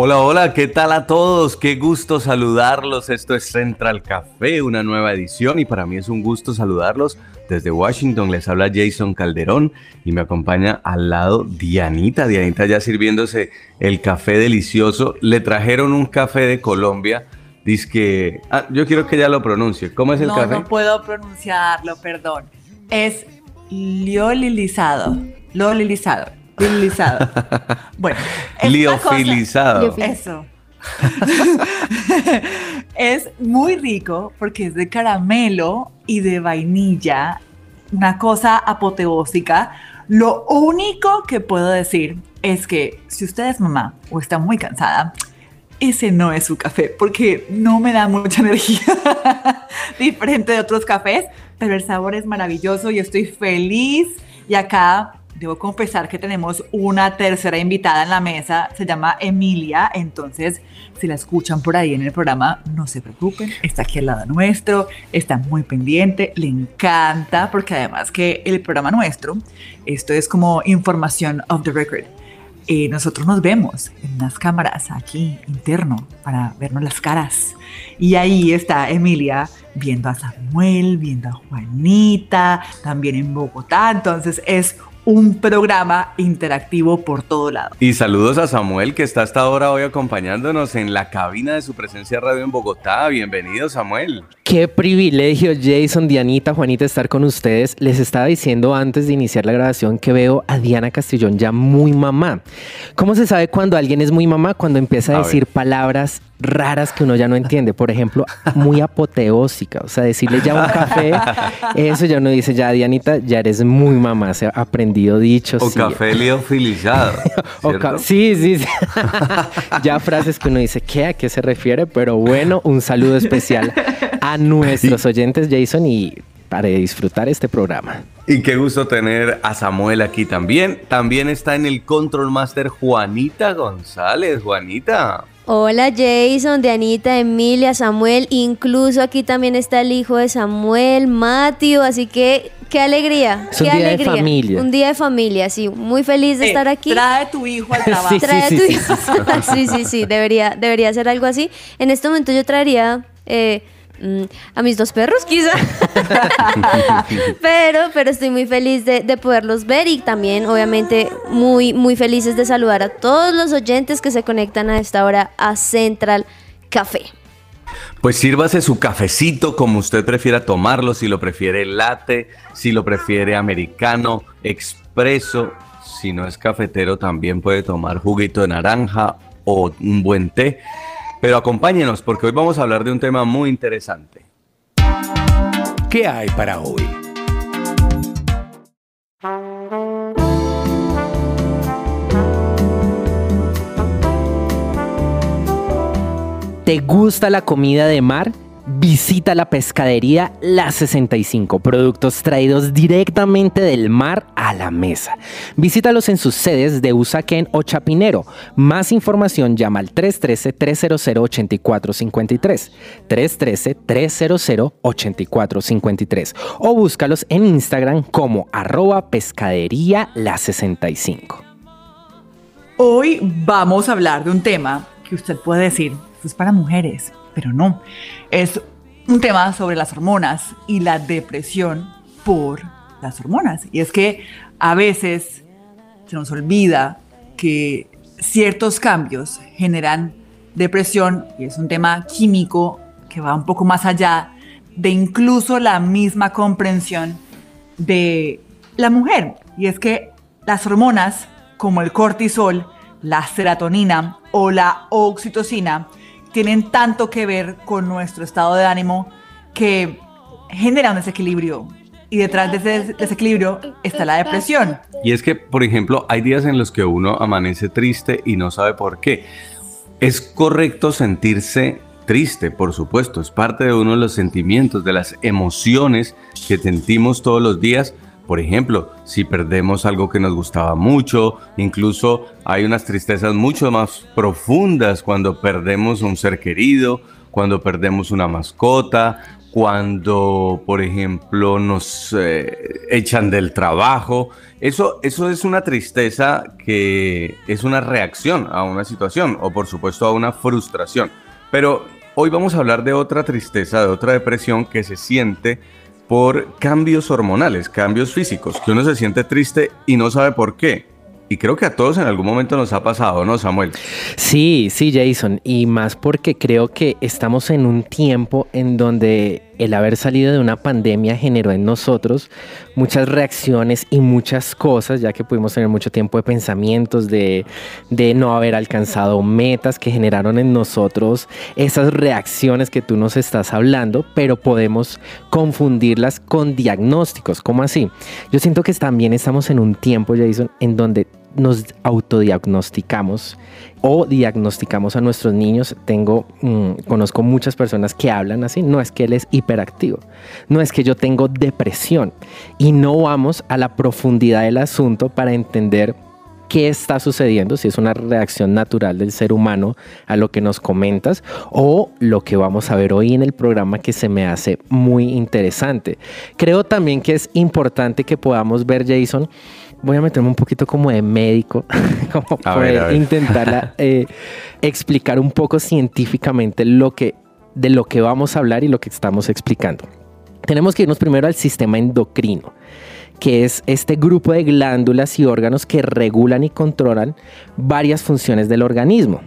Hola, hola, ¿qué tal a todos? Qué gusto saludarlos. Esto es Central Café, una nueva edición y para mí es un gusto saludarlos. Desde Washington les habla Jason Calderón y me acompaña al lado Dianita. Dianita ya sirviéndose el café delicioso. Le trajeron un café de Colombia. Dice que... Ah, yo quiero que ella lo pronuncie. ¿Cómo es el no, café? No puedo pronunciarlo, perdón. Es liolilizado. Liolilizado. Liolilizado. Bueno. cosa- Liofilizado. Eso. es muy rico porque es de caramelo y de vainilla. Una cosa apoteósica. Lo único que puedo decir es que si usted es mamá o está muy cansada, ese no es su café porque no me da mucha energía. Diferente de otros cafés, pero el sabor es maravilloso y estoy feliz. Y acá debo confesar que tenemos una tercera invitada en la mesa, se llama Emilia. Entonces, si la escuchan por ahí en el programa, no se preocupen, está aquí al lado nuestro, está muy pendiente, le encanta, porque además que el programa nuestro, esto es como información of the record. Eh, nosotros nos vemos en unas cámaras aquí interno para vernos las caras. Y ahí está Emilia viendo a Samuel, viendo a Juanita, también en Bogotá. Entonces es un programa interactivo por todo lado. Y saludos a Samuel que está hasta ahora hoy acompañándonos en la cabina de su presencia radio en Bogotá. Bienvenido Samuel. Qué privilegio, Jason, Dianita, Juanita, estar con ustedes. Les estaba diciendo antes de iniciar la grabación que veo a Diana Castellón ya muy mamá. ¿Cómo se sabe cuando alguien es muy mamá? Cuando empieza a, A decir ver. palabras raras que uno ya no entiende. Por ejemplo, muy apoteósica. O sea, decirle ya un café, eso ya uno dice, ya Dianita, ya eres muy mamá. Se ha aprendido dichos. O sí. café liofilizado. O sí, sí, sí. ya frases que uno dice, ¿qué? ¿A qué se refiere? Pero bueno, un saludo especial a nuestros oyentes, Jason, y para disfrutar este programa. Y qué gusto tener a Samuel aquí también. También está en el Control Master Juanita González. Juanita. Hola Jason, Dianita, Emilia, Samuel, incluso aquí también está el hijo de Samuel, Matthew, así que qué alegría, Es un qué día de familia. Un día de familia, sí, muy feliz de Eh, estar aquí. Trae tu hijo al trabajo. Sí, Trae a sí, tu sí, hijo. sí, sí, sí, debería, debería ser algo así. En este momento yo traería eh, a mis dos perros, quizá. pero, pero estoy muy feliz de, de poderlos ver y también, obviamente, muy, muy felices de saludar a todos los oyentes que se conectan a esta hora a Central Café. Pues sírvase su cafecito como usted prefiera tomarlo, si lo prefiere latte, si lo prefiere americano, expreso, si no es cafetero también puede tomar juguito de naranja o un buen té. Pero acompáñenos porque hoy vamos a hablar de un tema muy interesante. ¿Qué hay para hoy? ¿Te gusta la comida de mar? Visita la pescadería La 65, productos traídos directamente del mar a la mesa. Visítalos en sus sedes de Usaquén o Chapinero. Más información llama al 313-300-8453, 313-300-8453 o búscalos en Instagram como arroba pescadería La 65. Hoy vamos a hablar de un tema que usted puede decir, es para mujeres, pero no. Es un tema sobre las hormonas y la depresión por las hormonas. Y es que a veces se nos olvida que ciertos cambios generan depresión y es un tema químico que va un poco más allá de incluso la misma comprensión de la mujer. Y es que las hormonas, como el cortisol, la serotonina o la oxitocina, tienen tanto que ver con nuestro estado de ánimo que genera un desequilibrio. Y detrás de ese desequilibrio está la depresión. Y es que, por ejemplo, hay días en los que uno amanece triste y no sabe por qué. Es correcto sentirse triste, por supuesto, es parte de uno de los sentimientos, de las emociones que sentimos todos los días. Por ejemplo, si perdemos algo que nos gustaba mucho, incluso hay unas tristezas mucho más profundas cuando perdemos un ser querido, cuando perdemos una mascota, cuando, por ejemplo, nos eh, echan del trabajo. Eso, eso es una tristeza que es una reacción a una situación o, por supuesto, a una frustración. Pero hoy vamos a hablar de otra tristeza, de otra depresión que se siente por cambios hormonales, cambios físicos, que uno se siente triste y no sabe por qué. Y creo que a todos en algún momento nos ha pasado, ¿no, Samuel? Sí, sí, Jason. Y más porque creo que estamos en un tiempo en donde el haber salido de una pandemia generó en nosotros muchas reacciones y muchas cosas, ya que pudimos tener mucho tiempo de pensamientos, de, de no haber alcanzado metas que generaron en nosotros esas reacciones que tú nos estás hablando, pero podemos confundirlas con diagnósticos. ¿Cómo así? Yo siento que también estamos en un tiempo, Jason, en donde nos autodiagnosticamos o diagnosticamos a nuestros niños. Tengo, mm, conozco muchas personas que hablan así. No es que él es hiperactivo, no es que yo tengo depresión y no vamos a la profundidad del asunto para entender qué está sucediendo, si es una reacción natural del ser humano a lo que nos comentas o lo que vamos a ver hoy en el programa que se me hace muy interesante. Creo también que es importante que podamos ver, Jason, voy a meterme un poquito como de médico, como para intentar eh, explicar un poco científicamente lo que, de lo que vamos a hablar y lo que estamos explicando. Tenemos que irnos primero al sistema endocrino, que es este grupo de glándulas y órganos que regulan y controlan varias funciones del organismo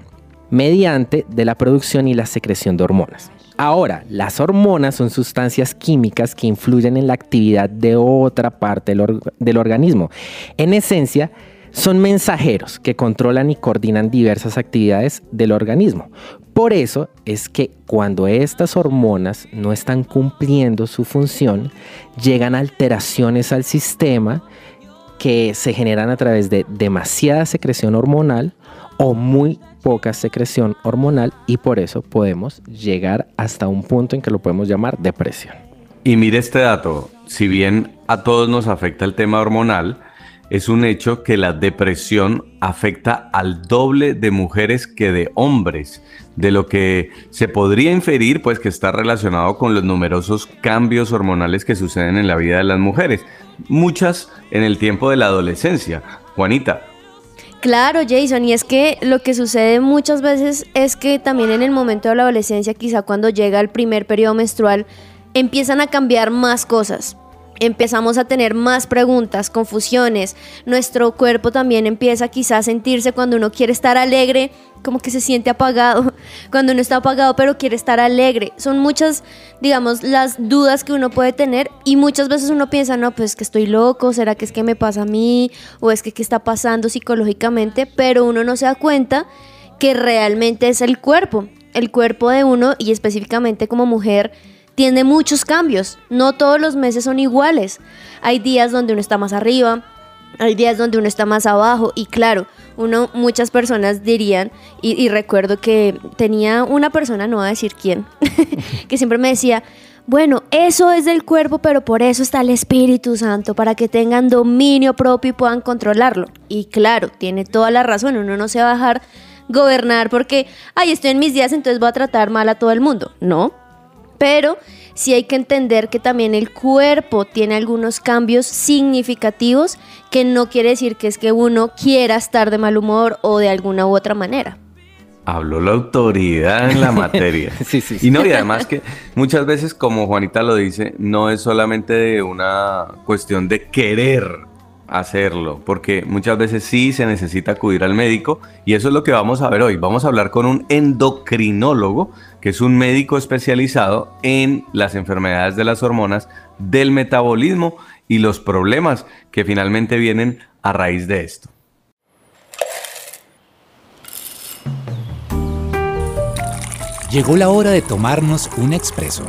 mediante de la producción y la secreción de hormonas. Ahora, las hormonas son sustancias químicas que influyen en la actividad de otra parte del, organismo. En esencia, son mensajeros que controlan y coordinan diversas actividades del organismo. Por eso es que cuando estas hormonas no están cumpliendo su función, llegan alteraciones al sistema que se generan a través de demasiada secreción hormonal o muy poca secreción hormonal y por eso podemos llegar hasta un punto en que lo podemos llamar depresión. Y mire este dato, si bien a todos nos afecta el tema hormonal, es un hecho que la depresión afecta al doble de mujeres que de hombres, de lo que se podría inferir pues que está relacionado con los numerosos cambios hormonales que suceden en la vida de las mujeres, muchas en el tiempo de la adolescencia. Juanita, Claro, Jason, y es que lo que sucede muchas veces es que también en el momento de la adolescencia, quizá cuando llega el primer periodo menstrual, empiezan a cambiar más cosas empezamos a tener más preguntas, confusiones, nuestro cuerpo también empieza quizá a sentirse cuando uno quiere estar alegre, como que se siente apagado, cuando uno está apagado pero quiere estar alegre. Son muchas, digamos, las dudas que uno puede tener y muchas veces uno piensa, no, pues que estoy loco, será que es que me pasa a mí o es que qué está pasando psicológicamente, pero uno no se da cuenta que realmente es el cuerpo, el cuerpo de uno y específicamente como mujer tiene muchos cambios. No todos los meses son iguales. Hay días donde uno está más arriba, hay días donde uno está más abajo y claro, uno muchas personas dirían y, recuerdo que tenía una persona, no voy a decir quién, que siempre me decía, bueno, eso es del cuerpo, pero por eso está el Espíritu Santo, para que tengan dominio propio y puedan controlarlo. Y claro, tiene toda la razón, uno no se va a dejar gobernar porque, ay, estoy en mis días, entonces voy a tratar mal a todo el mundo. No, pero sí hay que entender que también el cuerpo tiene algunos cambios significativos que no quiere decir que es que uno quiera estar de mal humor o de alguna u otra manera. Habló la autoridad en la materia. sí, sí, Y no, y además que muchas veces, como Juanita lo dice, no es solamente una cuestión de querer hacerlo, porque muchas veces sí se necesita acudir al médico y eso es lo que vamos a ver hoy. Vamos a hablar con un endocrinólogo, que es un médico especializado en las enfermedades de las hormonas, del metabolismo y los problemas que finalmente vienen a raíz de esto. Llegó la hora de tomarnos un expreso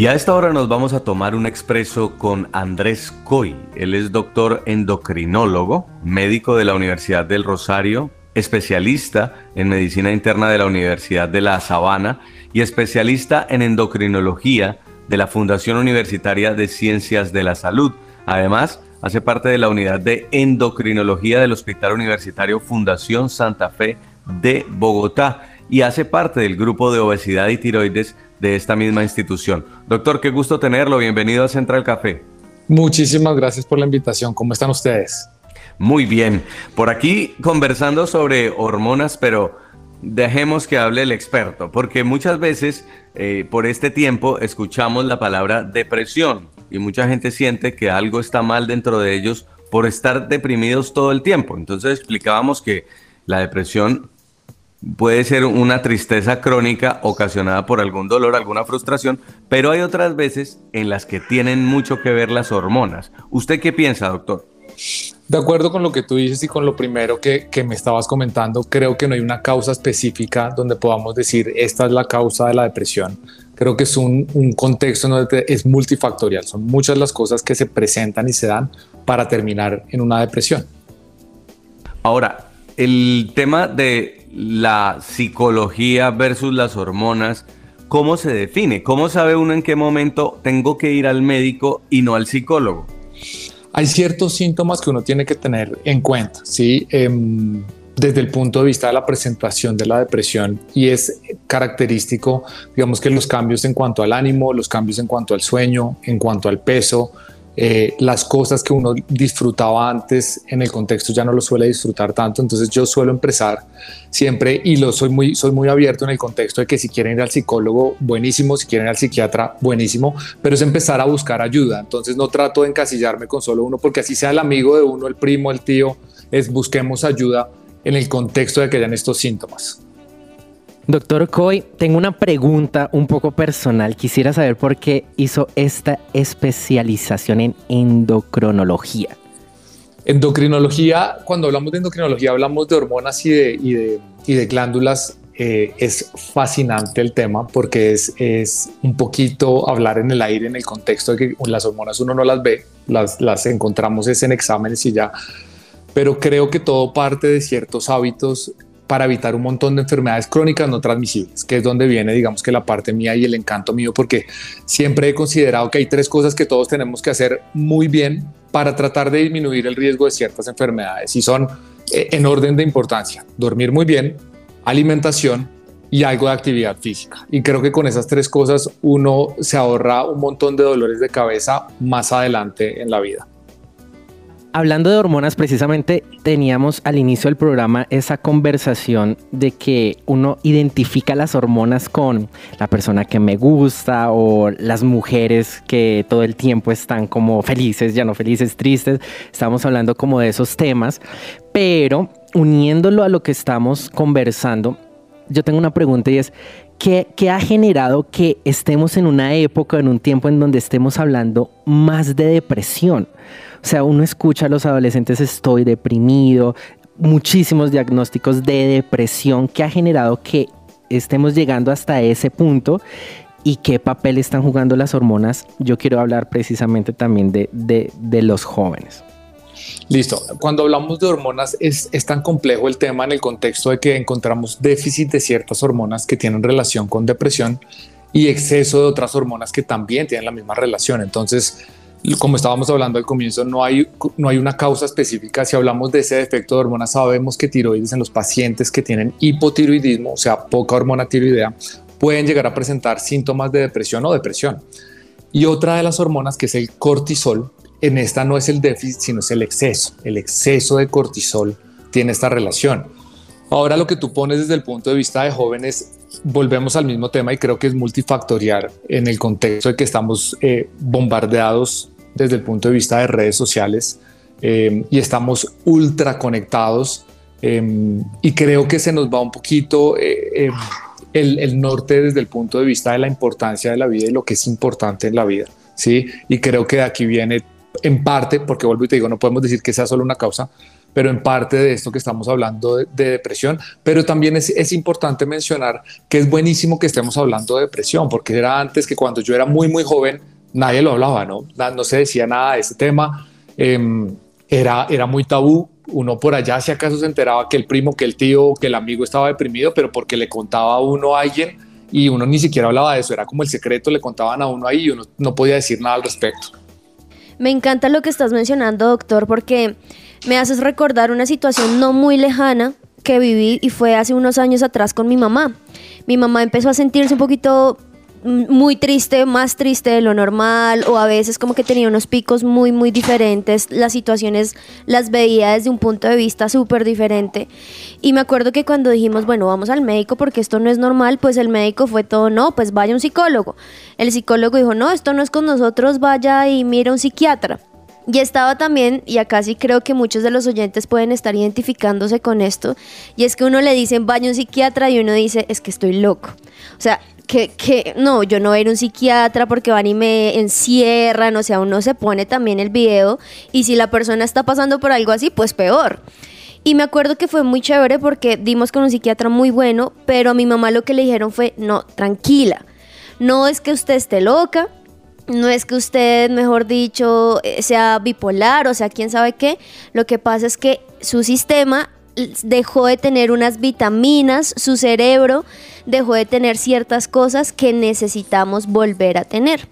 y a esta hora nos vamos a tomar un expreso con Andrés Coy. Él es doctor endocrinólogo, médico de la Universidad del Rosario, especialista en medicina interna de la Universidad de La Sabana y especialista en endocrinología de la Fundación Universitaria de Ciencias de la Salud. Además, hace parte de la unidad de endocrinología del Hospital Universitario Fundación Santa Fe de Bogotá y hace parte del grupo de obesidad y tiroides de esta misma institución. Doctor, qué gusto tenerlo. Bienvenido a Central Café. Muchísimas gracias por la invitación. ¿Cómo están ustedes? Muy bien. Por aquí conversando sobre hormonas, pero dejemos que hable el experto, porque muchas veces eh, por este tiempo escuchamos la palabra depresión y mucha gente siente que algo está mal dentro de ellos por estar deprimidos todo el tiempo. Entonces explicábamos que la depresión puede ser una tristeza crónica ocasionada por algún dolor, alguna frustración, pero hay otras veces en las que tienen mucho que ver las hormonas. ¿Usted qué piensa, doctor? De acuerdo con lo que tú dices y con lo primero que, me estabas comentando, creo que no hay una causa específica donde podamos decir esta es la causa de la depresión. Creo que es un, un contexto donde es multifactorial. Son muchas las cosas que se presentan y se dan para terminar en una depresión. Ahora, el tema de la psicología versus las hormonas, ¿cómo se define? ¿Cómo sabe uno en qué momento tengo que ir al médico y no al psicólogo? Hay ciertos síntomas que uno tiene que tener en cuenta, ¿sí? Em, desde el punto de vista de la presentación de la depresión y es característico, digamos que los cambios en cuanto al ánimo, los cambios en cuanto al sueño, en cuanto al peso, eh, las cosas que uno disfrutaba antes en el contexto ya no lo suele disfrutar tanto. Entonces yo suelo empezar siempre y lo soy muy, soy muy abierto en el contexto de que si quieren ir al psicólogo, buenísimo, si quieren ir al psiquiatra, buenísimo, pero es empezar a buscar ayuda. Entonces no trato de encasillarme con solo uno porque así sea el amigo de uno, el primo, el tío, es busquemos ayuda en el contexto de que hayan estos síntomas. Doctor Coy, tengo una pregunta un poco personal. Quisiera saber por qué hizo esta especialización en endocrinología. Endocrinología, cuando hablamos de endocrinología, hablamos de hormonas y de, de, glándulas. Eh, es fascinante el tema porque es, es un poquito hablar en el aire en el contexto de que las hormonas uno no las ve, las, las encontramos es en exámenes y ya. Pero creo que todo parte de ciertos hábitos para evitar un montón de enfermedades crónicas no transmisibles, que es donde viene, digamos que la parte mía y el encanto mío, porque siempre he considerado que hay tres cosas que todos tenemos que hacer muy bien para tratar de disminuir el riesgo de ciertas enfermedades y son eh, en orden de importancia, dormir muy bien, alimentación y algo de actividad física. Y creo que con esas tres cosas uno se ahorra un montón de dolores de cabeza más adelante en la vida. Hablando de hormonas, precisamente teníamos al inicio del programa esa conversación de que uno identifica las hormonas con la persona que me gusta o las mujeres que todo el tiempo están como felices, ya no felices, tristes. Estamos hablando como de esos temas, pero uniéndolo a lo que estamos conversando, yo tengo una pregunta y es, ¿qué, ¿qué, ha generado que estemos en una época, en un tiempo en donde estemos hablando más de depresión? O sea, uno escucha a los adolescentes estoy deprimido, muchísimos diagnósticos de depresión que ha generado que estemos llegando hasta ese punto y qué papel están jugando las hormonas. Yo quiero hablar precisamente también de, de, los jóvenes. Listo. Cuando hablamos de hormonas es, es, tan complejo el tema en el contexto de que encontramos déficit de ciertas hormonas que tienen relación con depresión y exceso de otras hormonas que también tienen la misma relación. Entonces, como estábamos hablando al comienzo, no hay, no hay una causa específica. Si hablamos de ese defecto de hormonas, sabemos que tiroides en los pacientes que tienen hipotiroidismo, o sea, poca hormona tiroidea, pueden llegar a presentar síntomas de depresión o depresión. Y otra de las hormonas, que es el cortisol, en esta no es el déficit, sino es el exceso. El exceso de cortisol tiene esta relación. Ahora lo que tú pones desde el punto de vista de jóvenes, volvemos al mismo tema y creo que es multifactorial en el contexto de que estamos eh, bombardeados desde el punto de vista de redes sociales eh, y estamos ultra conectados eh, y creo que se nos va un poquito el, el, norte desde el punto de vista de la importancia de la vida y lo que es importante en la vida. ¿sí? Y creo que de aquí viene en parte, porque vuelvo y te digo, no podemos decir que sea solo una causa, pero en parte de esto que estamos hablando de, depresión, pero también es, es, importante mencionar que es buenísimo que estemos hablando de depresión, porque era antes que cuando yo era muy, muy joven, nadie lo hablaba, ¿no? No se decía nada de ese tema, em, era, era muy tabú, uno por allá si acaso se enteraba que el primo, que el tío, que el amigo estaba deprimido, pero porque le contaba a uno a alguien y uno ni siquiera hablaba de eso, era como el secreto, le contaban a uno ahí y uno no podía decir nada al respecto. Me encanta lo que estás mencionando, doctor, porque me haces recordar una situación no muy lejana que viví y fue hace unos años atrás con mi mamá. Mi mamá empezó a sentirse un poquito muy triste, más triste de lo normal, o a veces como que tenía unos picos muy, muy diferentes. Las situaciones las veía desde un punto de vista súper diferente. Y me acuerdo que cuando dijimos, bueno, vamos al médico porque esto no es normal, pues el médico fue todo, no, pues vaya un psicólogo. El psicólogo dijo, no, esto no es con nosotros, vaya y mira un psiquiatra. Y estaba también, y acá sí creo que muchos de los oyentes pueden estar identificándose con esto, y es que uno le dicen vaya un psiquiatra y uno dice es que estoy loco. O sea, que, no, yo no voy a ir a un psiquiatra porque van y me encierran, o sea, uno se pone también el video y si la persona está pasando por algo así, pues peor. Y me acuerdo que fue muy chévere porque dimos con un psiquiatra muy bueno, pero a mi mamá lo que le dijeron fue, no, tranquila, no es que usted esté loca, no es que usted, mejor dicho, eh, sea bipolar o sea, quién sabe qué, lo que pasa es que su sistema dejó de tener unas vitaminas, su cerebro dejó de tener ciertas cosas que necesitamos volver a tener.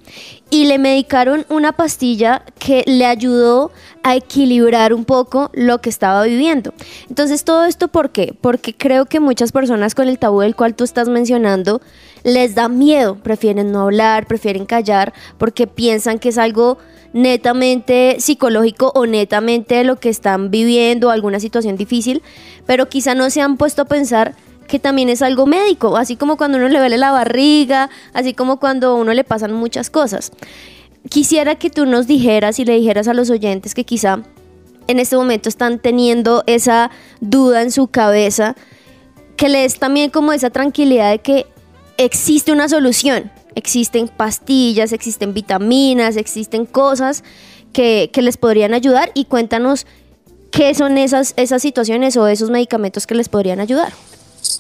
Y le medicaron una pastilla que le ayudó a equilibrar un poco lo que estaba viviendo. Entonces, todo esto, ¿por qué? Porque creo que muchas personas con el tabú del cual tú estás mencionando les da miedo, prefieren no hablar, prefieren callar, porque piensan que es algo netamente psicológico o netamente lo que están viviendo, alguna situación difícil, pero quizá no se han puesto a pensar que también es algo médico, así como cuando uno le duele la barriga, así como cuando a uno le pasan muchas cosas. Quisiera que tú nos dijeras y le dijeras a los oyentes que quizá en este momento están teniendo esa duda en su cabeza, que les también como esa tranquilidad de que existe una solución, existen pastillas, existen vitaminas, existen cosas que, les podrían ayudar y cuéntanos qué son esas, esas situaciones o esos medicamentos que les podrían ayudar.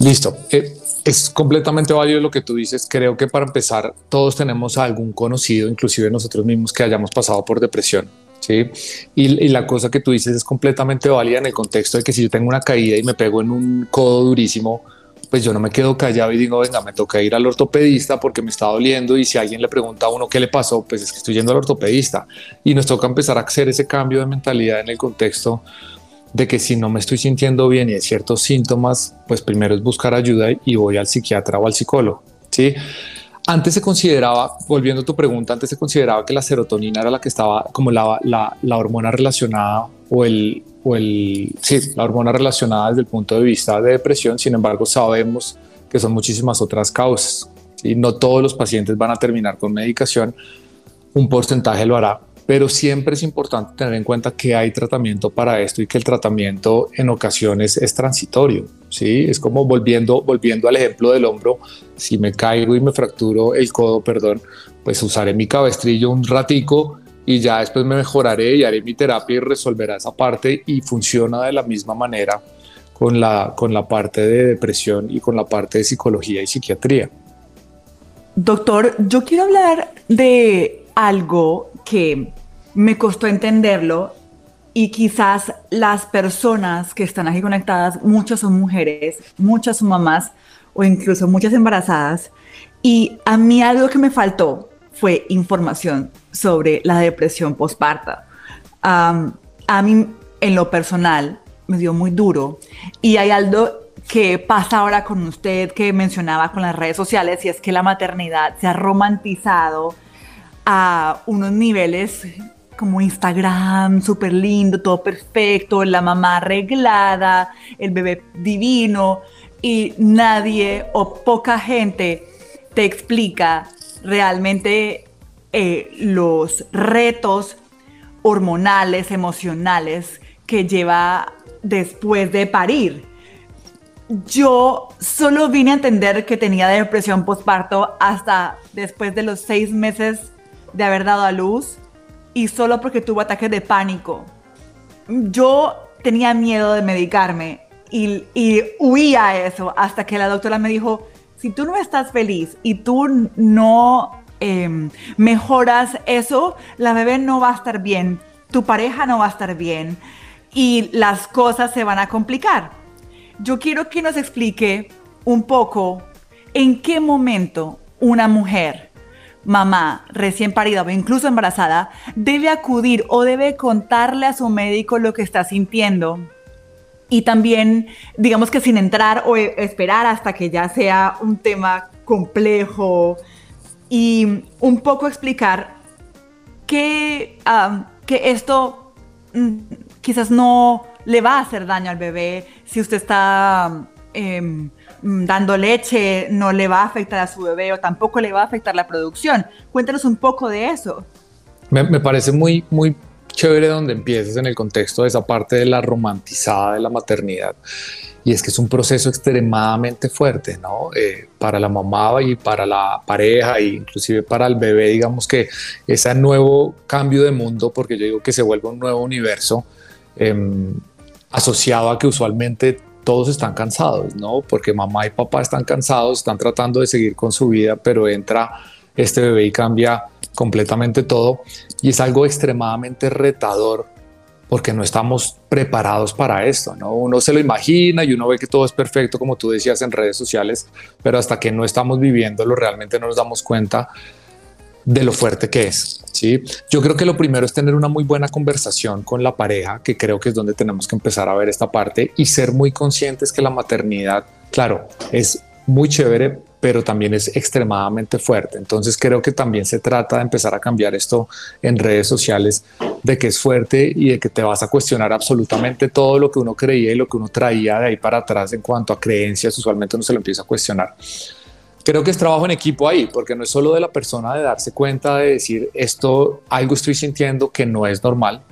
Listo. Eh, es completamente válido lo que tú dices. Creo que para empezar, todos tenemos algún conocido, inclusive nosotros mismos, que hayamos pasado por depresión. ¿sí? Y, y, la cosa que tú dices es completamente válida en el contexto de que si yo tengo una caída y me pego en un codo durísimo, pues yo no me quedo callado y digo, venga, me toca ir al ortopedista porque me está doliendo y si alguien le pregunta a uno qué le pasó, pues es que estoy yendo al ortopedista. Y nos toca empezar a hacer ese cambio de mentalidad en el contexto de que si no me estoy sintiendo bien y hay ciertos síntomas, pues primero es buscar ayuda y voy al psiquiatra o al psicólogo. ¿sí? Antes se consideraba, volviendo a tu pregunta, antes se consideraba que la serotonina era la que estaba como la, la, hormona relacionada o el, o el, sí, la hormona relacionada desde el punto de vista de depresión. Sin embargo, sabemos que son muchísimas otras causas. y No todos los pacientes van a terminar con medicación, un porcentaje lo hará, pero siempre es importante tener en cuenta que hay tratamiento para esto y que el tratamiento en ocasiones es transitorio. Sí, es como volviendo, volviendo al ejemplo del hombro. Si me caigo y me fracturo el codo, perdón, pues usaré mi cabestrillo un ratico y ya después me mejoraré y haré mi terapia y resolverá esa parte y funciona de la misma manera con la, con la parte de depresión y con la parte de psicología y psiquiatría. Doctor, yo quiero hablar de algo que me costó entenderlo y quizás las personas que están aquí conectadas, muchas son mujeres, muchas son mamás o incluso muchas embarazadas. Y a mí algo que me faltó fue información sobre la depresión postparta. a mí, en lo personal, me dio muy duro. Y hay algo que pasa ahora con usted que mencionaba con las redes sociales y es que la maternidad se ha romantizado a unos niveles como Instagram, súper lindo, todo perfecto, la mamá arreglada, el bebé divino, y nadie o poca gente te explica realmente eh, los retos hormonales, emocionales que lleva después de parir. Yo solo vine a entender que tenía depresión postparto hasta después de los seis meses de haber dado a luz y solo porque tuvo ataques de pánico. Yo tenía miedo de medicarme y, y huía eso hasta que la doctora me dijo, si tú no estás feliz y tú no em, mejoras eso, la bebé no va a estar bien, tu pareja no va a estar bien. y las cosas se van a complicar. Yo quiero que nos explique un poco en qué momento una mujer, mamá, recién parida o incluso embarazada, debe acudir o debe contarle a su médico lo que está sintiendo. Y también, digamos que sin entrar o esperar hasta que ya sea un tema complejo y un poco explicar que, que esto mm, quizás no le va a hacer daño al bebé. Si usted está em, dando leche, no le va a afectar a su bebé o tampoco le va a afectar la producción. Cuéntanos un poco de eso. Me, parece muy, muy chévere donde empieces en el contexto de esa parte de la romantizada de la maternidad. Y es que es un proceso extremadamente fuerte, ¿no? Eh, para la mamá y para la pareja e inclusive para el bebé, digamos que ese nuevo cambio de mundo, porque yo digo que se vuelve un nuevo universo, Em, asociado a que usualmente todos están cansados, ¿no? Porque mamá y papá están cansados, están tratando de seguir con su vida, pero entra este bebé y cambia completamente todo. Y es algo extremadamente retador porque no estamos preparados para esto, ¿no? Uno se lo imagina y uno ve que todo es perfecto, como tú decías en redes sociales, pero hasta que no estamos viviéndolo realmente no nos damos cuenta de lo fuerte que es. ¿Sí? Yo creo que lo primero es tener una muy buena conversación con la pareja, que creo que es donde tenemos que empezar a ver esta parte y ser muy conscientes que la maternidad, claro, es muy chévere, pero también es extremadamente fuerte. Entonces creo que también se trata de empezar a cambiar esto en redes sociales, de que es fuerte y de que te vas a cuestionar absolutamente todo lo que uno creía y lo que uno traía de ahí para atrás en cuanto a creencias, usualmente uno se lo empieza a cuestionar creo que es trabajo en equipo ahí, porque no es solo de la persona de darse cuenta de decir esto, algo estoy sintiendo que no es normal.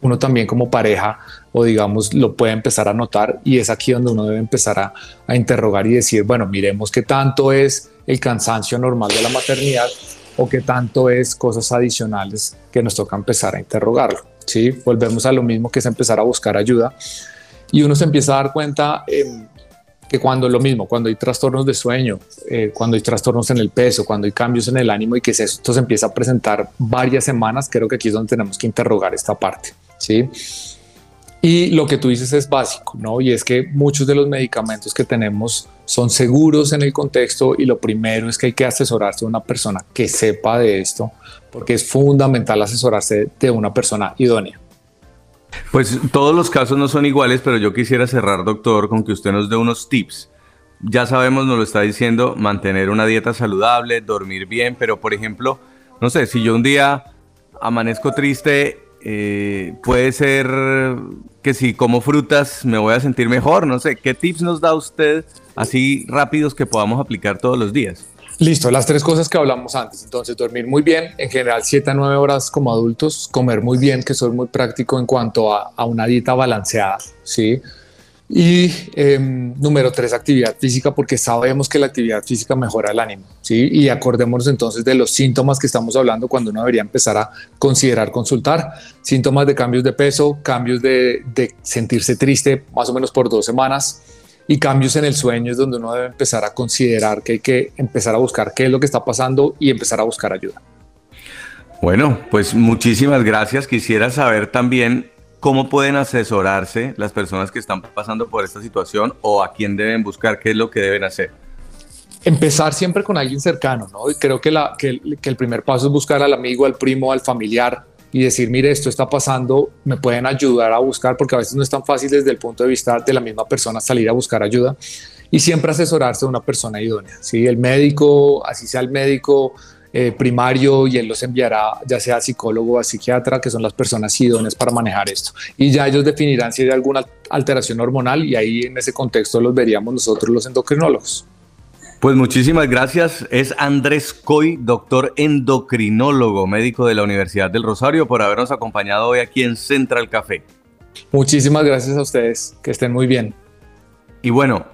Uno también como pareja o digamos lo puede empezar a notar y es aquí donde uno debe empezar a, a interrogar y decir, bueno, miremos qué tanto es el cansancio normal de la maternidad o qué tanto es cosas adicionales que nos toca empezar a interrogarlo. ¿sí? Volvemos a lo mismo que es empezar a buscar ayuda y uno se empieza a dar cuenta eh, que cuando lo mismo, cuando hay trastornos de sueño, eh, cuando hay trastornos en el peso, cuando hay cambios en el ánimo y que esto se empieza a presentar varias semanas, creo que aquí es donde tenemos que interrogar esta parte, ¿sí? Y lo que tú dices es básico, ¿no? Y es que muchos de los medicamentos que tenemos son seguros en el contexto y lo primero es que hay que asesorarse de una persona que sepa de esto, porque es fundamental asesorarse de una persona idónea. Pues todos los casos no son iguales, pero yo quisiera cerrar, doctor, con que usted nos dé unos tips. Ya sabemos, nos lo está diciendo, mantener una dieta saludable, dormir bien, pero por ejemplo, no sé, si yo un día amanezco triste, eh, puede ser que si como frutas me voy a sentir mejor, no sé, ¿qué tips nos da usted así rápidos que podamos aplicar todos los días? Listo, las tres cosas que hablamos antes. Entonces, dormir muy bien, en general 7 a 9 horas como adultos, comer muy bien, que soy muy práctico en cuanto a, una dieta balanceada, ¿sí? Y em, número tres, actividad física, porque sabemos que la actividad física mejora el ánimo, ¿sí? Y acordémonos entonces de los síntomas que estamos hablando cuando uno debería empezar a considerar consultar. Síntomas de cambios de peso, cambios de, de sentirse triste más o menos por dos semanas, y cambios en el sueño es donde uno debe empezar a considerar que hay que empezar a buscar qué es lo que está pasando y empezar a buscar ayuda. Bueno, pues muchísimas gracias. Quisiera saber también cómo pueden asesorarse las personas que están pasando por esta situación o a quién deben buscar, qué es lo que deben hacer. Empezar siempre con alguien cercano, ¿no? Y creo que, la, que, que el primer paso es buscar al amigo, al primo, al familiar, y decir, mire, esto está pasando, me pueden ayudar a buscar, porque a veces no es tan fácil desde el punto de vista de la misma persona salir a buscar ayuda y siempre asesorarse de una persona idónea. ¿sí? El médico, así sea el médico eh, primario, y él los enviará ya sea psicólogo o psiquiatra, que son las personas idóneas para manejar esto. Y ya ellos definirán si hay alguna alteración hormonal y ahí en ese contexto los veríamos nosotros los endocrinólogos. Pues muchísimas gracias. Es Andrés Coy, doctor endocrinólogo, médico de la Universidad del Rosario, por habernos acompañado hoy aquí en Central Café. Muchísimas gracias a ustedes. Que estén muy bien. Y bueno,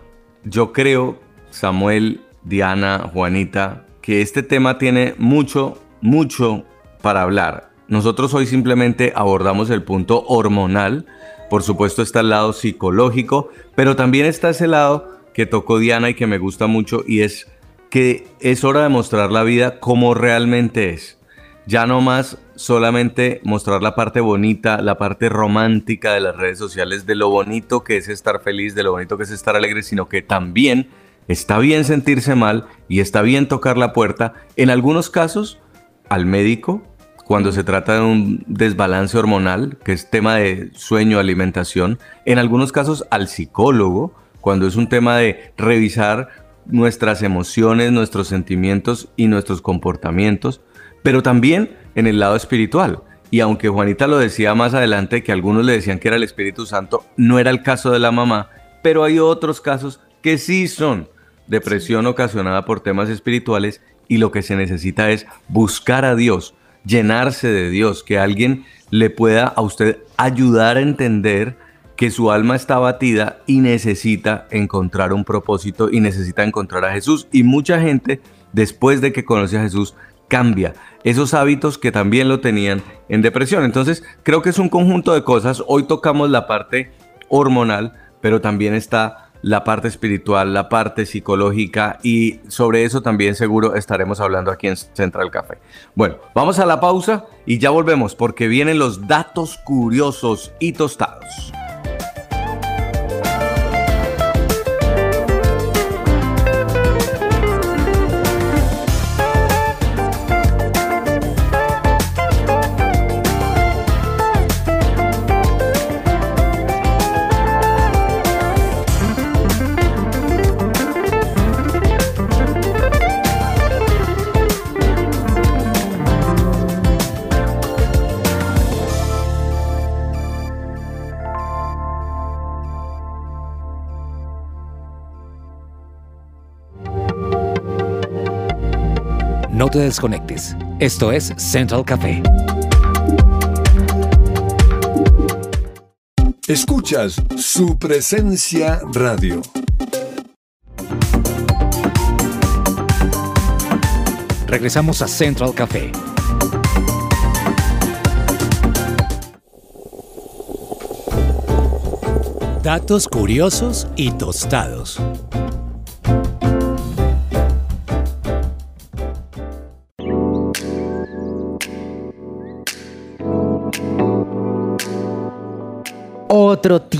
yo creo, Samuel, Diana, Juanita, que este tema tiene mucho, mucho para hablar. Nosotros hoy simplemente abordamos el punto hormonal. Por supuesto está el lado psicológico, pero también está ese lado que tocó Diana y que me gusta mucho y es que es hora de mostrar la vida como realmente es. Ya no más solamente mostrar la parte bonita, la parte romántica de las redes sociales, de lo bonito que es estar feliz, de lo bonito que es estar alegre, sino que también está bien sentirse mal y está bien tocar la puerta, en algunos casos, al médico, cuando se trata de un desbalance hormonal, que es tema de sueño, alimentación, en algunos casos al psicólogo, cuando es un tema de revisar nuestras emociones, nuestros sentimientos y nuestros comportamientos, pero también en el lado espiritual. Y aunque Juanita lo decía más adelante, que algunos le decían que era el Espíritu Santo, no era el caso de la mamá, pero hay otros casos que sí son depresión ocasionada por temas espirituales y lo que se necesita es buscar a Dios, llenarse de Dios, que alguien le pueda a usted ayudar a entender que su alma está batida y necesita encontrar un propósito y necesita encontrar a Jesús. Y mucha gente, después de que conoce a Jesús, cambia esos hábitos que también lo tenían en depresión. Entonces, creo que es un conjunto de cosas. Hoy tocamos la parte hormonal, pero también está la parte espiritual, la parte psicológica y sobre eso también seguro estaremos hablando aquí en Central Café. Bueno, vamos a la pausa y ya volvemos porque vienen los datos curiosos y tostados. Te desconectes. Esto es Central Café. Escuchas su presencia radio. Regresamos a Central Café. Datos curiosos y tostados.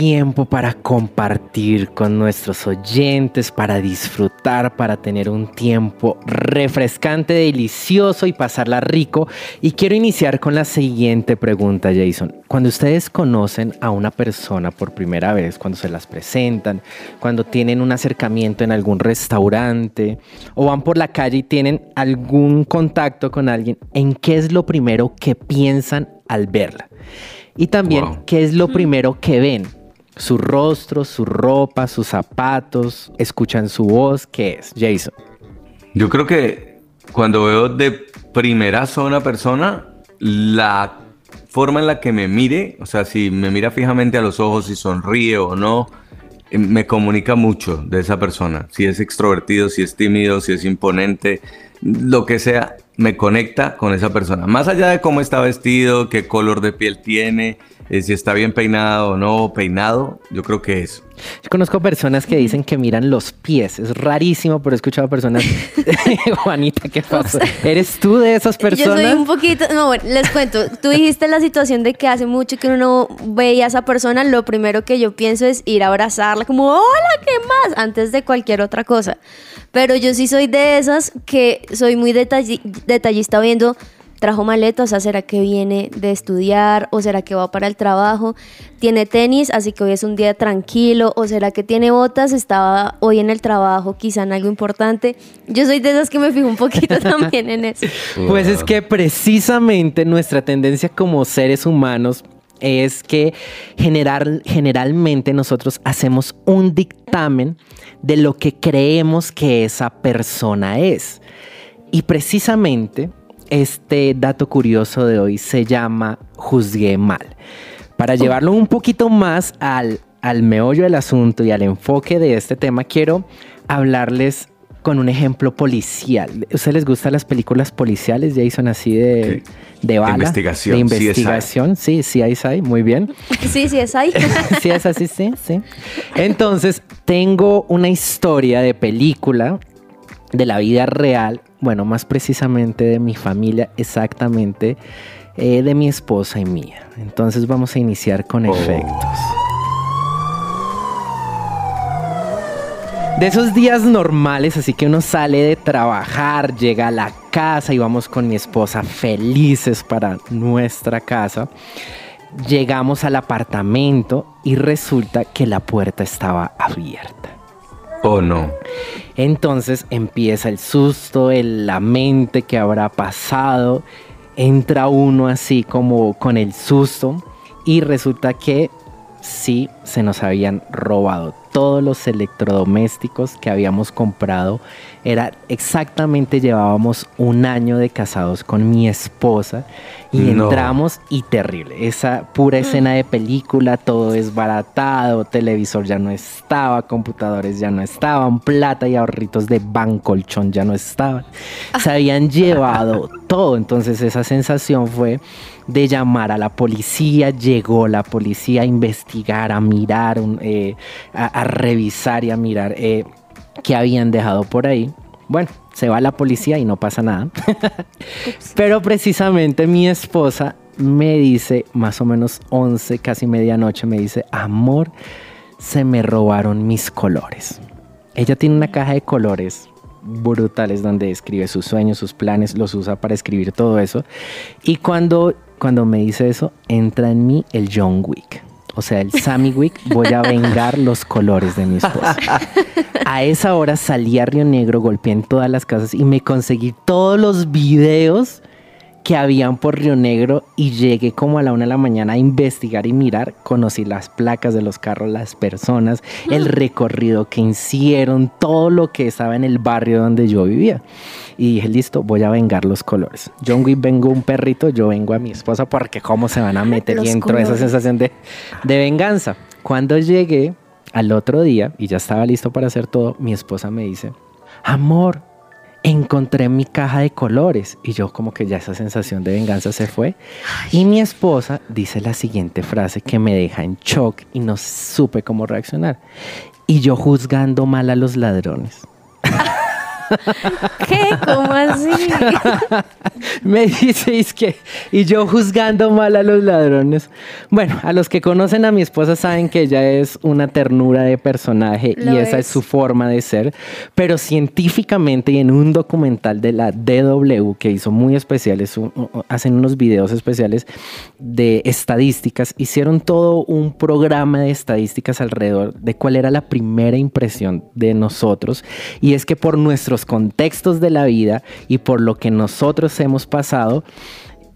Tiempo para compartir con nuestros oyentes, para disfrutar, para tener un tiempo refrescante, delicioso y pasarla rico. Y quiero iniciar con la siguiente pregunta, Jason. Cuando ustedes conocen a una persona por primera vez, cuando se las presentan, cuando tienen un acercamiento en algún restaurante o van por la calle y tienen algún contacto con alguien, ¿en qué es lo primero que piensan al verla? Y también, Wow. ¿qué es lo primero que ven? Su rostro, su ropa, sus zapatos, escuchan su voz, ¿qué es? Jason. Yo creo que cuando veo de primera a una persona, la forma en la que me mire, o sea, si me mira fijamente a los ojos, si sonríe o no, eh, me comunica mucho de esa persona. Si es extrovertido, si es tímido, si es imponente, lo que sea, me conecta con esa persona. Más allá de cómo está vestido, qué color de piel tiene, eh, si está bien peinado o no peinado, yo creo que eso. Yo conozco personas que dicen que miran los pies. Es rarísimo, pero he escuchado personas. Juanita, ¿qué pasa? ¿Eres tú de esas Yo soy personas? un poquito, no, bueno, les cuento, tú dijiste la situación de que hace mucho que uno no veía a esa persona, lo primero que yo pienso es ir a abrazarla como, hola, ¿qué más? Antes de cualquier otra cosa. Pero yo sí soy de esas que soy muy detalli- detallista viendo, trajo maleta, o sea, ¿será que viene de estudiar o será que va para el trabajo? Tiene tenis, así que hoy es un día tranquilo, o será que tiene botas, estaba hoy en el trabajo, quizá en algo importante. Yo soy de esas que me fijo un poquito también en eso. Pues es que precisamente nuestra tendencia como seres humanos es que generar, generalmente nosotros hacemos un dictamen de lo que creemos que esa persona es. Y precisamente este dato curioso de hoy se llama juzgué mal. Para llevarlo un poquito más al, al meollo del asunto y al enfoque de este tema, quiero hablarles con un ejemplo policial. ¿A ustedes les gustan las películas policiales, Jason, así de, Sí. de bala? investigación, De investigación, sí, sí, ahí hay, muy bien. Sí, sí, es ahí. sí, es así, sí, sí. Entonces, tengo una historia de película de la vida real, bueno, más precisamente de mi familia, exactamente. eh, de mi esposa y mía. Entonces vamos a iniciar con Oh. efectos. De esos días normales, así que uno sale de trabajar, llega a la casa y vamos con mi esposa felices para nuestra casa. Llegamos al apartamento y resulta que la puerta estaba abierta. Oh, no. Entonces empieza el susto, el, la mente que habrá pasado. Entra uno así como con el susto y resulta que sí se nos habían robado todos los electrodomésticos que habíamos comprado. Era exactamente, llevábamos un año de casados con mi esposa y No. entramos y terrible. Esa pura escena de película, todo desbaratado, televisor ya no estaba, computadores ya no estaban, plata y ahorritos de bancolchón ya no estaban. Se habían llevado todo. Entonces esa sensación fue de llamar a la policía. Llegó la policía a investigar, a mirar, eh, a, a revisar y a mirar eh, qué habían dejado por ahí. Bueno, se va la policía y no pasa nada. Pero precisamente mi esposa me dice, más o menos 11, casi medianoche, me dice, amor, se me robaron mis colores. Ella tiene una caja de colores brutales donde escribe sus sueños, sus planes, los usa para escribir todo eso. Y cuando, cuando me dice eso, entra en mí el John Wick. O sea, el Sammy Wick, voy a vengar los colores de mi esposa. A esa hora salí a Río Negro, golpeé en todas las casas y me conseguí todos los videos que habían por Río Negro y llegué como a la una de la mañana a investigar y mirar. Conocí las placas de los carros, las personas, el recorrido que hicieron, todo lo que estaba en el barrio donde yo vivía. Y dije, listo, voy a vengar los colores. John Wick vengo un perrito, yo vengo a mi esposa porque cómo se van a meter y Los entró esa sensación de, de venganza. Cuando llegué al otro día y ya estaba listo para hacer todo, mi esposa me dice, amor, encontré mi caja de colores. Y yo como que ya esa sensación de venganza se fue. Y mi esposa dice la siguiente frase que me deja en shock y no supe cómo reaccionar. Y yo juzgando mal a los ladrones. ¿Qué? ¿Cómo así? Me dice, es que, y yo juzgando mal a los ladrones. Bueno, a los que conocen a mi esposa saben que ella es una ternura de personaje Lo y esa es es. su forma de ser, pero científicamente y en un documental de la DW que hizo muy especiales, un- un- hacen unos videos especiales de estadísticas, hicieron todo un programa de estadísticas alrededor de cuál era la primera impresión de nosotros y es que por nuestros contextos de la vida y por lo que nosotros hemos pasado,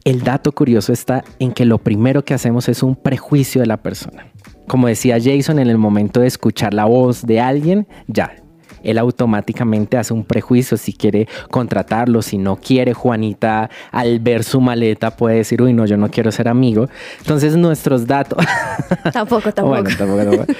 el dato curioso está en que lo primero que hacemos es un prejuicio de la persona. Como decía Jason, en el momento de escuchar la voz de alguien, ya, él automáticamente hace un prejuicio si quiere contratarlo, si no quiere. Juanita, al ver su maleta, puede decir, uy, no, yo no quiero ser amigo. Entonces, nuestros datos. Tampoco, tampoco. Bueno, tampoco, tampoco.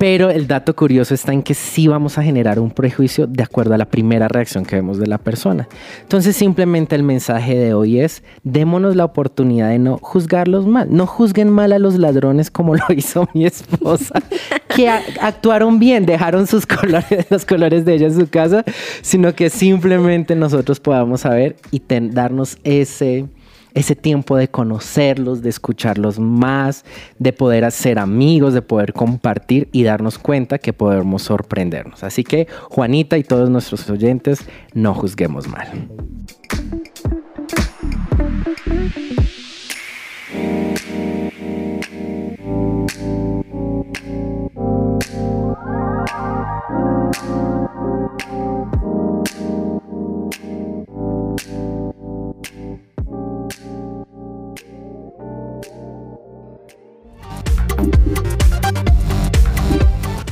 Pero el dato curioso está en que sí vamos a generar un prejuicio de acuerdo a la primera reacción que vemos de la persona. Entonces simplemente el mensaje de hoy es, démonos la oportunidad de no juzgarlos mal. No juzguen mal a los ladrones como lo hizo mi esposa, que actuaron bien, dejaron sus colores, los colores de ella en su casa, sino que simplemente nosotros podamos saber y darnos ese ese tiempo de conocerlos, de escucharlos más, de poder ser amigos, de poder compartir y darnos cuenta que podemos sorprendernos. Así que Juanita y todos nuestros oyentes, no juzguemos mal.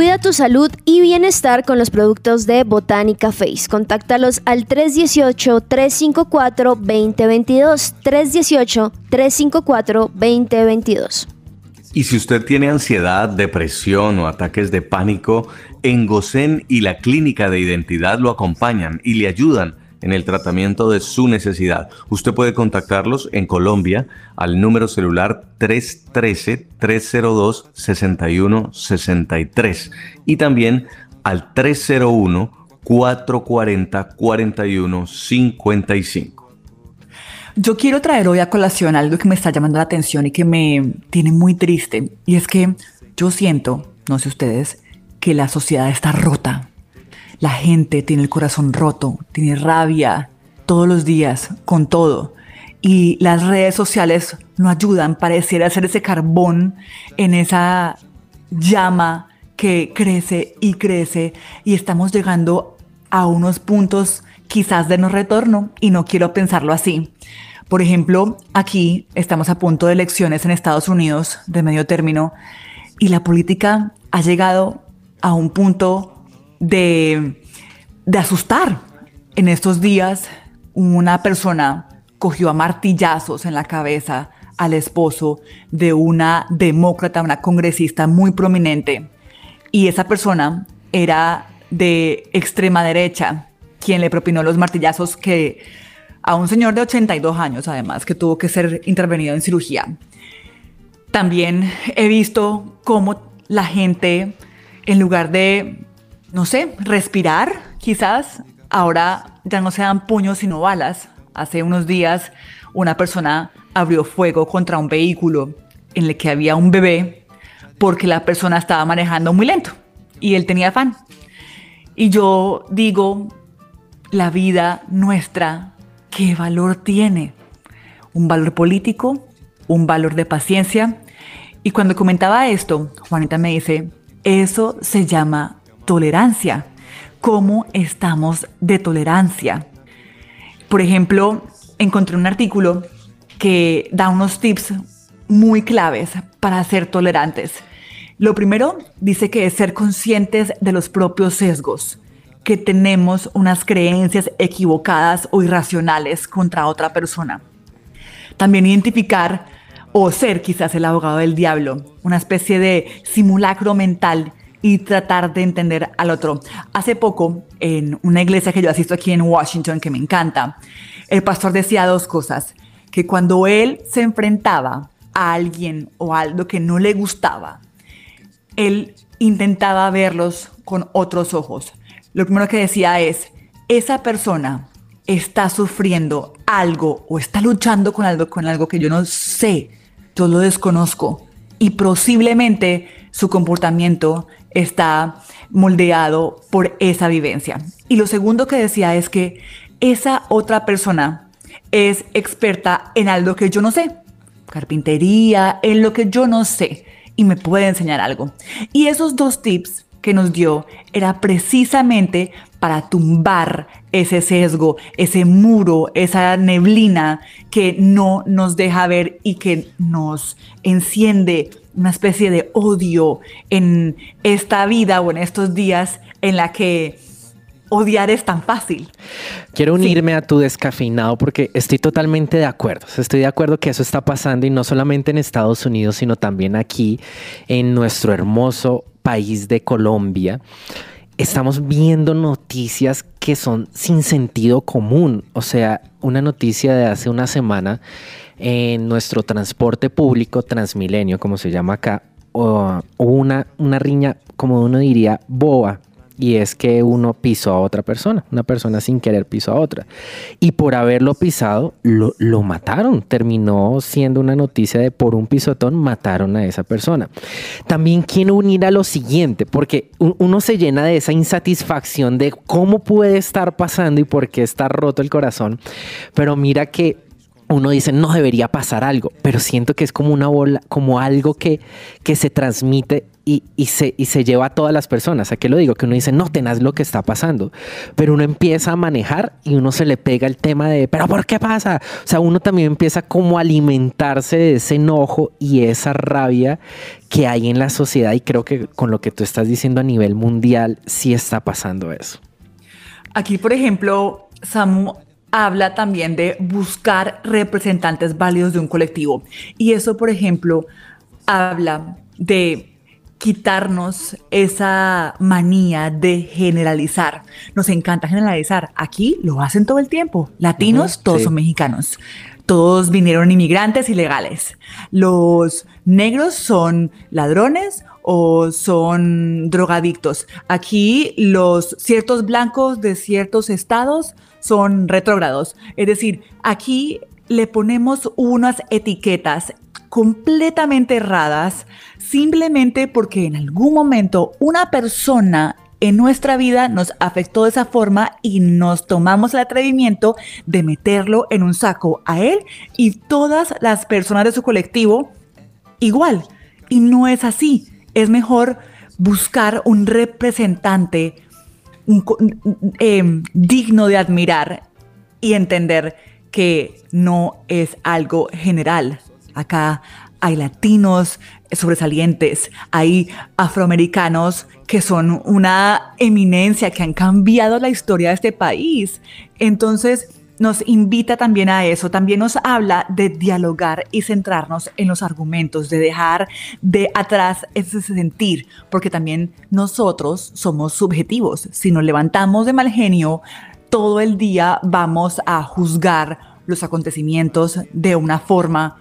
Cuida tu salud y bienestar con los productos de Botánica Face. Contáctalos al 318-354-2022. 318-354-2022. Y si usted tiene ansiedad, depresión o ataques de pánico, en Gosen y la Clínica de Identidad lo acompañan y le ayudan en el tratamiento de su necesidad. Usted puede contactarlos en Colombia al número celular 313-302-6163 y también al 301-440-4155. Yo quiero traer hoy a colación algo que me está llamando la atención y que me tiene muy triste. Y es que yo siento, no sé ustedes, que la sociedad está rota. La gente tiene el corazón roto, tiene rabia todos los días con todo. Y las redes sociales no ayudan, pareciera ser ese carbón en esa llama que crece y crece y estamos llegando a unos puntos quizás de no retorno y no quiero pensarlo así. Por ejemplo, aquí estamos a punto de elecciones en Estados Unidos de medio término y la política ha llegado a un punto de, de asustar. En estos días, una persona cogió a martillazos en la cabeza al esposo de una demócrata, una congresista muy prominente. Y esa persona era de extrema derecha, quien le propinó los martillazos que a un señor de 82 años, además, que tuvo que ser intervenido en cirugía. También he visto cómo la gente, en lugar de, no sé, respirar, quizás, ahora ya no se dan puños sino balas. Hace unos días una persona abrió fuego contra un vehículo en el que había un bebé porque la persona estaba manejando muy lento y él tenía afán. Y yo digo, la vida nuestra ¿qué valor tiene? Un valor político, un valor de paciencia. Y cuando comentaba esto, Juanita me dice, eso se llama tolerancia. ¿Cómo estamos de tolerancia? Por ejemplo, encontré un artículo que da unos tips muy claves para ser tolerantes. Lo primero dice que es ser conscientes de los propios sesgos que tenemos unas creencias equivocadas o irracionales contra otra persona. También identificar o ser quizás el abogado del diablo, una especie de simulacro mental y tratar de entender al otro. Hace poco, en una iglesia que yo asisto aquí en Washington, que me encanta, el pastor decía dos cosas, que cuando él se enfrentaba a alguien o a algo que no le gustaba, él intentaba verlos con otros ojos, lo primero que decía es, esa persona está sufriendo algo o está luchando con algo, con algo que yo no sé, yo lo desconozco y posiblemente su comportamiento está moldeado por esa vivencia. Y lo segundo que decía es que esa otra persona es experta en algo que yo no sé, carpintería, en lo que yo no sé y me puede enseñar algo. Y esos dos tips que nos dio era precisamente para tumbar ese sesgo, ese muro, esa neblina que no nos deja ver y que nos enciende una especie de odio en esta vida o en estos días en la que odiar es tan fácil. Quiero unirme a tu descafeinado porque estoy totalmente de acuerdo. Estoy de acuerdo que eso está pasando y no solamente en Estados Unidos, sino también aquí en nuestro hermoso país de Colombia, estamos viendo noticias que son sin sentido común. O sea, una noticia de hace una semana en nuestro transporte público, Transmilenio, como se llama acá, o una, una riña, como uno diría, boa y es que uno pisó a otra persona, una persona sin querer pisó a otra. Y por haberlo pisado, lo, lo, mataron. Terminó siendo una noticia de por un pisotón mataron a esa persona. También quiero unir a lo siguiente, porque uno se llena de esa insatisfacción de cómo puede estar pasando y por qué está roto el corazón. Pero mira que uno dice no debería pasar algo, pero siento que es como una bola, como algo que, que se transmite y, y, se, y se lleva a todas las personas. ¿A qué lo digo? Que uno dice, no tenaz lo que está pasando, pero uno empieza a manejar y uno se le pega el tema de, pero ¿por qué pasa? O sea, uno también empieza como a alimentarse de ese enojo y esa rabia que hay en la sociedad y creo que con lo que tú estás diciendo a nivel mundial sí está pasando eso. Aquí, por ejemplo, Samu, habla también de buscar representantes válidos de un colectivo. Y eso, por ejemplo, habla de quitarnos esa manía de generalizar. Nos encanta generalizar. Aquí lo hacen todo el tiempo. Latinos, todos sí. son mexicanos. Todos vinieron inmigrantes ilegales. Los negros son ladrones o son drogadictos. Aquí los ciertos blancos de ciertos estados son retrógrados. Es decir, aquí le ponemos unas etiquetas completamente erradas simplemente porque en algún momento una persona en nuestra vida nos afectó de esa forma y nos tomamos el atrevimiento de meterlo en un saco a él y todas las personas de su colectivo igual. Y no es así. Es mejor buscar un representante eh, digno de admirar y entender que no es algo general. Acá hay latinos sobresalientes, hay afroamericanos que son una eminencia, que han cambiado la historia de este país. Entonces, nos invita también a eso, también nos habla de dialogar y centrarnos en los argumentos, de dejar de atrás ese sentir, porque también nosotros somos subjetivos. Si nos levantamos de mal genio, todo el día vamos a juzgar los acontecimientos de una forma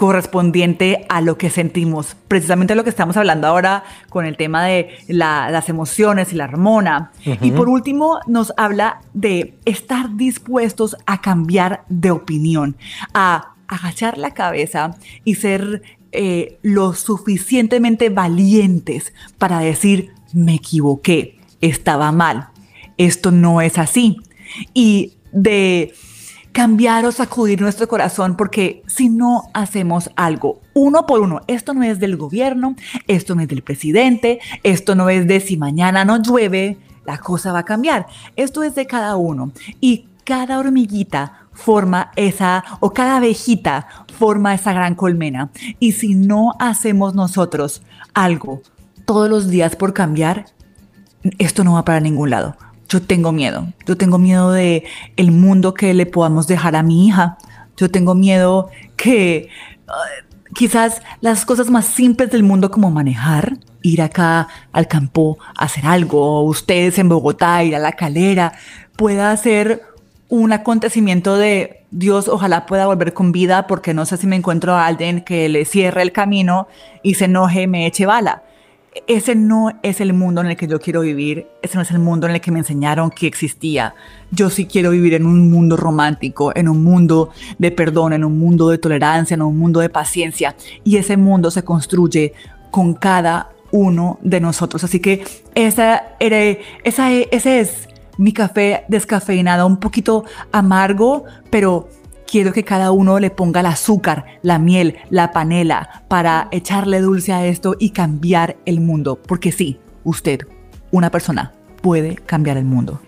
correspondiente a lo que sentimos, precisamente lo que estamos hablando ahora con el tema de la- las emociones y la hormona. Y por último, nos habla de estar dispuestos a cambiar de opinión, a agachar la cabeza y ser eh, lo suficientemente valientes para decir, me equivoqué, estaba mal, esto no es así. Y de cambiar o sacudir nuestro corazón, porque si no hacemos algo uno por uno, esto no es del gobierno, esto no es del presidente, esto no es de si mañana no llueve, la cosa va a cambiar. Esto es de cada uno. Y cada hormiguita forma esa, o cada abejita forma esa gran colmena. Y si no hacemos nosotros algo todos los días por cambiar, esto no va para ningún lado. Yo tengo miedo. Yo tengo miedo de el mundo que le podamos dejar a mi hija. Yo tengo miedo que uh, quizás las cosas más simples del mundo como manejar, ir acá al campo a hacer algo, ustedes en Bogotá, ir a la calera, pueda ser un acontecimiento de Dios, ojalá pueda volver con vida porque no sé si me encuentro a alguien que le cierre el camino y se enoje, me eche bala ese no es el mundo en el que yo quiero vivir, ese no es el mundo en el que me enseñaron que existía. Yo sí quiero vivir en un mundo romántico, en un mundo de perdón, en un mundo de tolerancia, en un mundo de paciencia. Y ese mundo se construye con cada uno de nosotros. Así que esa, era, esa, ese es mi café descafeinado, un poquito amargo, pero quiero que cada uno le ponga el azúcar, la miel, la panela para echarle dulce a esto y cambiar el mundo. Porque sí, usted, una persona, puede cambiar el mundo.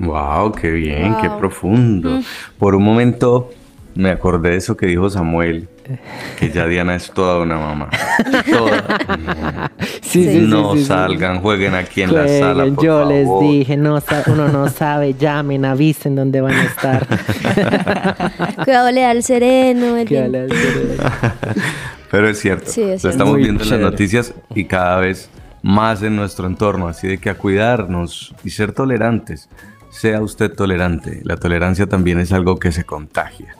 Wow, qué bien, qué profundo. Por un momento me acordé de eso que dijo Samuel, que ya Diana es toda una mamá. Toda. Sí, Sí. no sí, sí. salgan, jueguen aquí en la sala. Por yo les dije, no, uno no sabe, llamen, avisen dónde van a estar. Cuidado, le da el sereno. el Que bien- al cerebro. Pero es cierto, Sí, es lo cierto. estamos Muy viendo en las noticias y cada vez más en nuestro entorno, así de que a cuidarnos y ser tolerantes. Sea usted tolerante, la tolerancia también es algo que se contagia.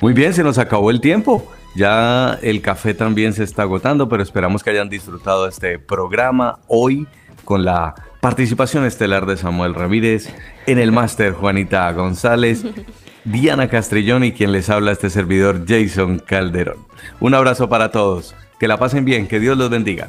Muy bien, se nos acabó el tiempo. Ya el café también se está agotando, pero esperamos que hayan disfrutado este programa hoy con la participación estelar de Samuel Ramírez, en el máster Juanita González, Diana Castrillón y quien les habla este servidor Jason Calderón. Un abrazo para todos, que la pasen bien, que Dios los bendiga.